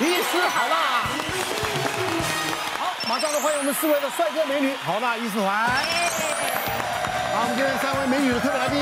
医师好啦。好，马上来欢迎我们四位的帅哥美女，好啦医师团。好，我们今天三位美女的特别来宾。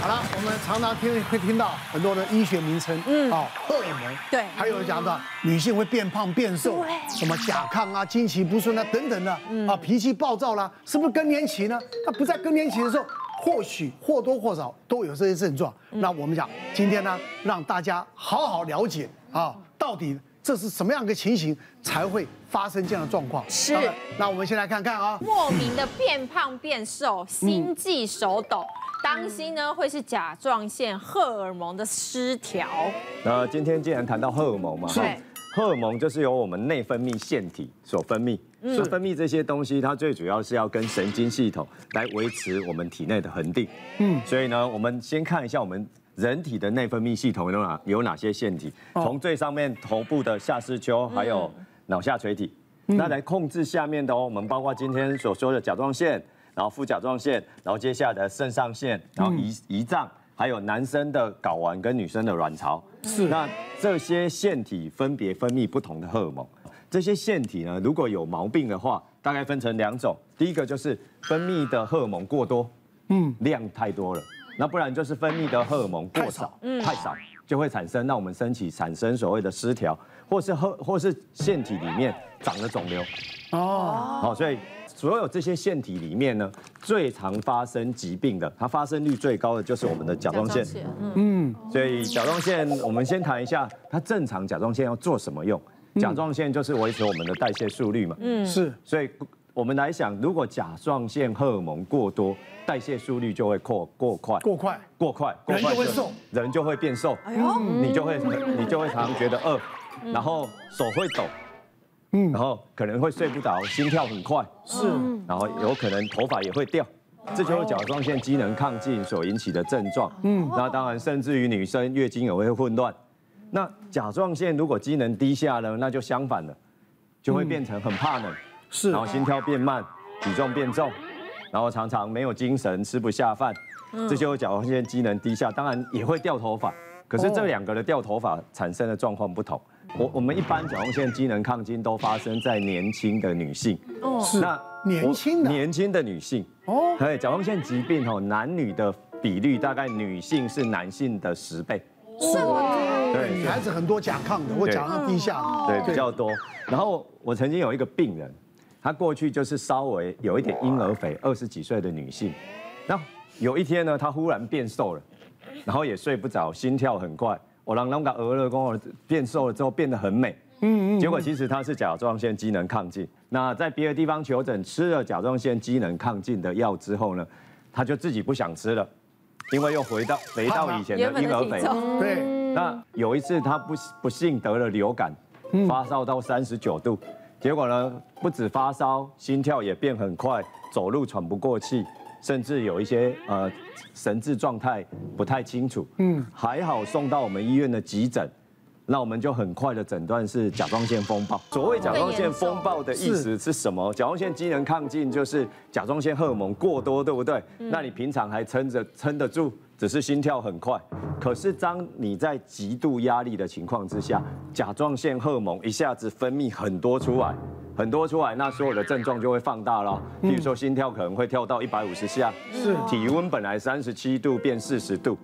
好了，我们常常听会听到很多的医学名称，嗯，哦，荷尔蒙，对，还有讲到女性会变胖变瘦，对，什么甲亢啊、经期不顺啊等等的，嗯，啊，脾气暴躁啦，是不是更年期呢？那不在更年期的时候，或许或多或少都有这些症状。那我们讲今天呢，让大家好好了解啊，到底这是什么样的情形才会发生这样的状况？是。那我们先来看看啊，莫名的变胖变瘦，心悸手抖。当心呢，会是甲状腺荷尔蒙的失调。那今天既然谈到荷尔蒙嘛，对，荷尔蒙就是由我们内分泌腺体所分泌，所以分泌这些东西，它最主要是要跟神经系统来维持我们体内的恒定。嗯，所以呢，我们先看一下我们人体的内分泌系统有哪有哪些腺体，从最上面头部的下视丘，还有脑下垂体，那来控制下面的哦，我们包括今天所说的甲状腺。然后副甲状腺，然后接下来的肾上腺，然后胰胰脏，还有男生的睾丸跟女生的卵巢。是。那这些腺体分别分泌不同的荷尔蒙。这些腺体呢，如果有毛病的话，大概分成两种。第一个就是分泌的荷尔蒙过多，嗯，量太多了。那不然就是分泌的荷尔蒙过少，嗯，太少，就会产生让我们身体产生所谓的失调，或是荷或是腺体里面长了肿瘤。哦。好，所以。所有这些腺体里面呢，最常发生疾病的，它发生率最高的就是我们的甲状腺。嗯，所以甲状腺，我们先谈一下，它正常甲状腺要做什么用？甲状腺就是维持我们的代谢速率嘛。嗯，是。所以我们来想，如果甲状腺荷尔蒙过多，代谢速率就会过过快。过快。过快。人就会瘦。人就会变瘦。哎呦。你就会你就会常常觉得饿，然后手会抖。嗯，然后可能会睡不着，心跳很快，是，然后有可能头发也会掉，这就是甲状腺机能亢进所引起的症状。嗯，那当然，甚至于女生月经也会混乱。那甲状腺如果机能低下呢，那就相反了，就会变成很怕冷，是，然后心跳变慢，体重变重，然后常常没有精神，吃不下饭，这就是甲状腺机能低下，当然也会掉头发。可是这两个的掉头发产生的状况不同。我我们一般甲状腺机能亢进都发生在年轻的女性，哦，是那年轻的。年轻的女性。哦，对，甲状腺疾病哦，男女的比率大概女性是男性的十倍，是吗？对，女孩子很多甲亢的，或甲状低下，对，比较多。然后我曾经有一个病人，她过去就是稍微有一点婴儿肥，二十几岁的女性，那有一天呢，她忽然变瘦了，然后也睡不着，心跳很快。我让那个鹅乐宫变瘦了之后变得很美，嗯嗯，结果其实他是甲状腺机能亢进。那在别的地方求诊，吃了甲状腺机能亢进的药之后呢，他就自己不想吃了，因为又回到 回到以前的婴儿肥。对。那有一次他不不幸得了流感，发烧到三十九度，结果呢不止发烧，心跳也变很快，走路喘不过气。甚至有一些呃神志状态不太清楚，嗯，还好送到我们医院的急诊，那我们就很快的诊断是甲状腺风暴。所谓甲状腺风暴的意思是什么？甲状腺机能亢进就是甲状腺荷尔蒙过多，对不对？那你平常还撑着撑得住，只是心跳很快。可是当你在极度压力的情况之下，甲状腺荷尔蒙一下子分泌很多出来。很多出来，那所有的症状就会放大了。比如说心跳可能会跳到一百五十下，是体温本来三十七度变四十度，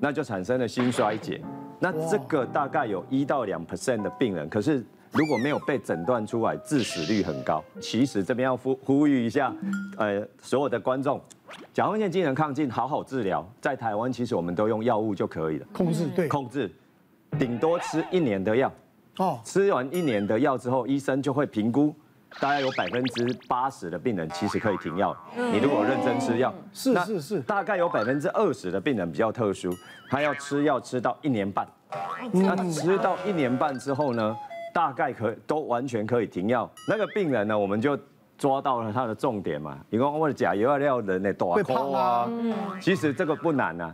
那就产生了心衰竭。那这个大概有一到两 percent 的病人，可是如果没有被诊断出来，致死率很高。其实这边要呼呼吁一下，呃，所有的观众，甲状腺机能亢进好好治疗，在台湾其实我们都用药物就可以了，控制对，控制，顶多吃一年的药。哦，吃完一年的药之后，医生就会评估，大概有百分之八十的病人其实可以停药。你如果认真吃药，是是是，大概有百分之二十的病人比较特殊，他要吃药吃到一年半。那吃到一年半之后呢，大概可都完全可以停药。那个病人呢，我们就抓到了他的重点嘛，因为我的甲油料人的多胖啊，其实这个不难啊。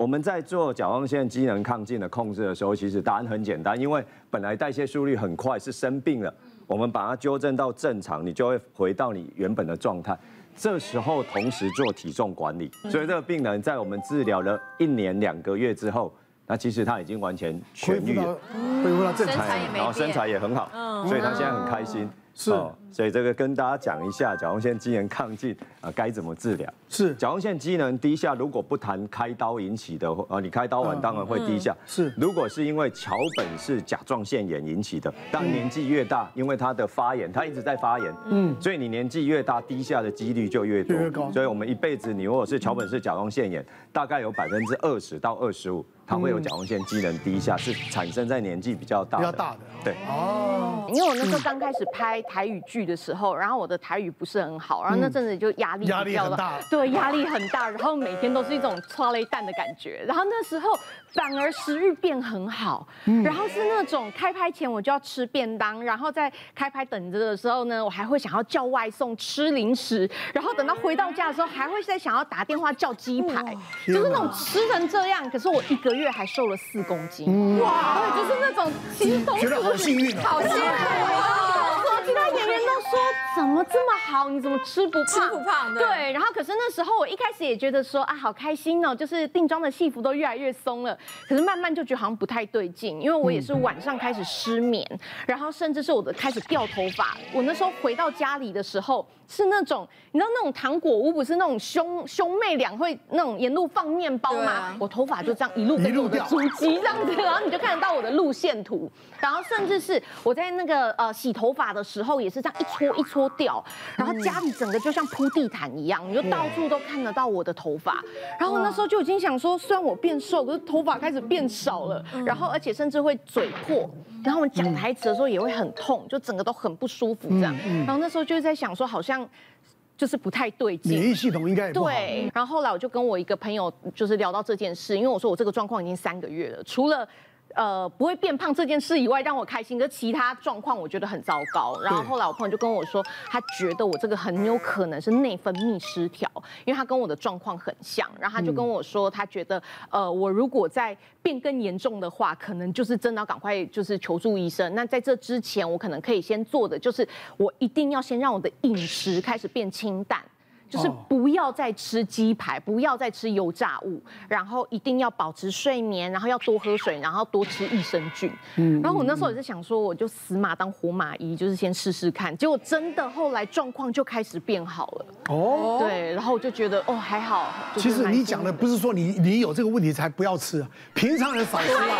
我们在做甲状腺机能亢进的控制的时候，其实答案很简单，因为本来代谢速率很快，是生病了，我们把它纠正到正常，你就会回到你原本的状态。这时候同时做体重管理，所以这个病人在我们治疗了一年两个月之后，那其实他已经完全痊愈了，恢复到正常，然后身材也很好，所以他现在很开心。是，所以这个跟大家讲一下甲状腺机能亢进啊该怎么治疗。是，甲状腺机能低下，如果不谈开刀引起的，呃，你开刀完当然会低下。是，如果是因为桥本氏甲状腺炎引起的，当年纪越大，因为它的发炎，它一直在发炎，嗯，所以你年纪越大，低下的几率就越多。越高。所以我们一辈子，你如果是桥本氏甲状腺炎，大概有百分之二十到二十五。它会有甲状腺机能低下，是产生在年纪比较大。比较大的。对。哦。因为我那时候刚开始拍台语剧的时候，然后我的台语不是很好，然后那阵子就压力压力很大。对，压力很大，然后每天都是一种剉咧等的感觉。然后那时候反而食欲变很好，然后是那种开拍前我就要吃便当，然后在开拍等着的时候呢，我还会想要叫外送吃零食，然后等到回到家的时候还会再想要打电话叫鸡排，就是那种吃成这样。可是我一个月。月还瘦了四公斤，哇！就是那种轻松，觉得好幸运，好幸运。其他演员都说怎么这么好，你怎么吃不胖？吃不胖，对。然后可是那时候我一开始也觉得说啊，好开心哦，就是定妆的戏服都越来越松了。可是慢慢就觉得好像不太对劲，因为我也是晚上开始失眠，然后甚至是我的开始掉头发。我那时候回到家里的时候是那种，你知道那种糖果屋不是那种兄兄 妹俩会那种沿路放面包吗？我头发就这样一路跟着我的足迹这样子，然后你就看得到我的路线图。然后甚至是我在那个呃洗头发的时候。时候也是这样一撮一撮掉，然后家里整个就像铺地毯一样，你就到处都看得到我的头发。然后那时候就已经想说，虽然我变瘦，可是头发开始变少了，然后而且甚至会嘴破，然后我们讲台词的时候也会很痛，就整个都很不舒服这样。然后那时候就在想说，好像就是不太对劲，免疫系统应该也。对。然后后来我就跟我一个朋友就是聊到这件事，因为我说我这个状况已经三个月了，除了。呃，不会变胖这件事以外，让我开心。可其他状况我觉得很糟糕。然后后来我朋友就跟我说，他觉得我这个很有可能是内分泌失调，因为他跟我的状况很像。然后他就跟我说，他觉得呃，我如果再变更严重的话，可能就是真的要赶快就是求助医生。那在这之前，我可能可以先做的就是，我一定要先让我的饮食开始变清淡。就是不要再吃鸡排，不要再吃油炸物，然后一定要保持睡眠，然后要多喝水，然后多吃益生菌。嗯，然后我那时候也是想说，我就死马当活马医，就是先试试看。结果真的后来状况就开始变好了。哦，对，然后我就觉得哦还好。其实你讲的不是说你你有这个问题才不要吃啊，平常人少吃啊。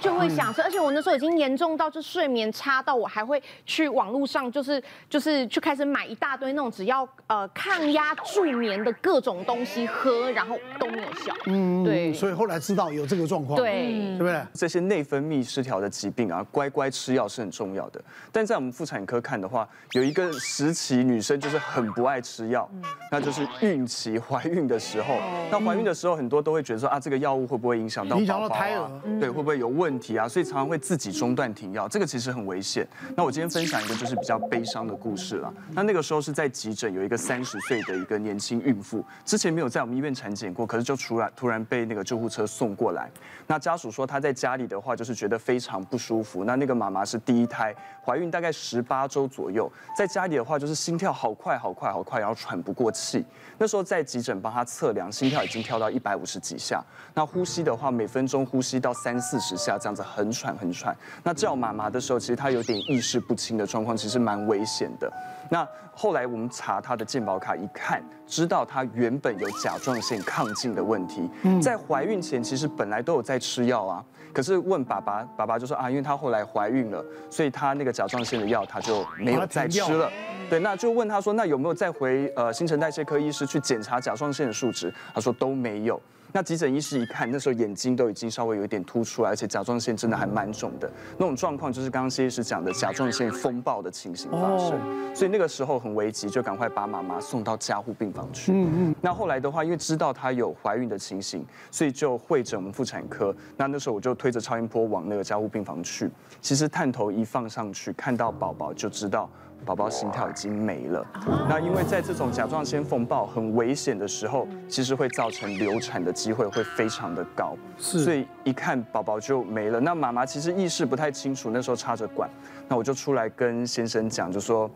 就会想吃，而且我那时候已经严重到就睡眠差到我还会去网络上就是就是去开始买一大堆那种只要呃抗压助眠的各种东西喝，然后都没有效。嗯，对。所以后来知道有这个状况，对，对不对？这些内分泌失调的疾病啊，乖乖吃药是很重要的。但在我们妇产科看的话，有一个时期女生就是很不爱吃药，那就是孕期怀孕的时候。那怀孕的时候很多都会觉得说啊，这个药物会不会影响到宝宝啊？影响到胎儿？对，会不会有问题啊？所以常常会自己中断停药，这个其实很危险。那我今天分享一个就是比较悲伤的故事了。那那个时候是在急诊，有一个三十岁的一个年轻孕妇，之前没有在我们医院产检过，可是就突然突然被那个救护车送过来。那家属说她在家里的话就是觉得非常不舒服。那那个妈妈是第一胎，怀孕大概十八周左右，在家里的话就是心跳好快好快好快，然后喘不过气。那时候在急诊帮她测量，心跳已经跳到一百五十几下。那呼吸的话，每分钟呼吸到三四十下，这样子很。喘很喘，那叫妈妈的时候，其实她有点意识不清的状况，其实蛮危险的。那后来我们查她的健保卡一看，知道她原本有甲状腺亢进的问题，在怀孕前其实本来都有在吃药啊，可是问爸爸，爸爸就说啊，因为她后来怀孕了，所以她那个甲状腺的药她就没有再吃了。对，那就问他说，那有没有再回呃新陈代谢科医师去检查甲状腺的数值？他说都没有。那急诊医师一看，那时候眼睛都已经稍微有一点凸出来，而且甲状腺真的还蛮肿的，那种状况就是刚刚谢医师讲的甲状腺风暴的情形发生，所以那个时候很危急，就赶快把妈妈送到加护病房去。嗯嗯。那后来的话，因为知道她有怀孕的情形，所以就会诊我们妇产科。那那时候我就推着超音波往那个加护病房去。其实探头一放上去，看到宝宝就知道。宝宝心跳已经没了，那因为在这种甲状腺风暴很危险的时候，其实会造成流产的机会会非常的高，是，所以一看宝宝就没了。那妈妈其实意识不太清楚，那时候插着管，那我就出来跟先生讲，就说。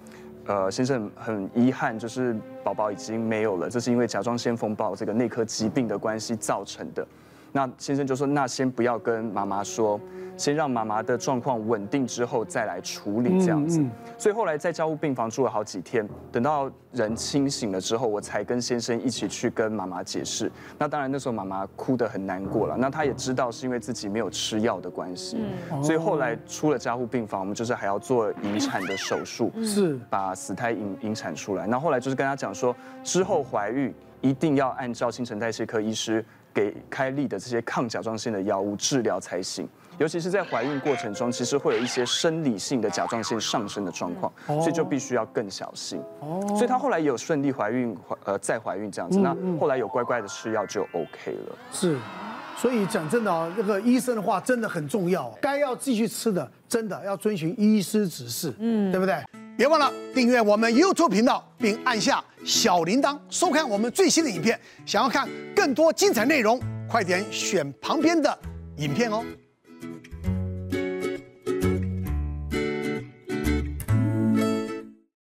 呃，先生很遗憾，就是宝宝已经没有了，这是因为甲状腺风暴这个内科疾病的关系造成的。那先生就说，那先不要跟妈妈说。先让妈妈的状况稳定之后再来处理这样子，所以后来在家护病房住了好几天，等到人清醒了之后，我才跟先生一起去跟妈妈解释。那当然那时候妈妈哭得很难过了，那她也知道是因为自己没有吃药的关系，所以后来出了家护病房，我们就是还要做引产的手术，是把死胎引引产出来。那后来就是跟她讲说，之后怀孕一定要按照新陈代谢科医师给开立的这些抗甲状腺的药物治疗才行。尤其是在怀孕过程中，其实会有一些生理性的甲状腺上升的状况，所以就必须要更小心。哦，所以她后来也有顺利怀孕，怀呃再怀孕这样子。那后来有乖乖的吃药就 OK 了。是，所以讲真的啊，这个医生的话真的很重要，该要继续吃的，真的要遵循医师指示，嗯，对不对？别忘了订阅我们 YouTube 频道，并按下小铃铛，收看我们最新的影片。想要看更多精彩内容，快点选旁边的影片哦。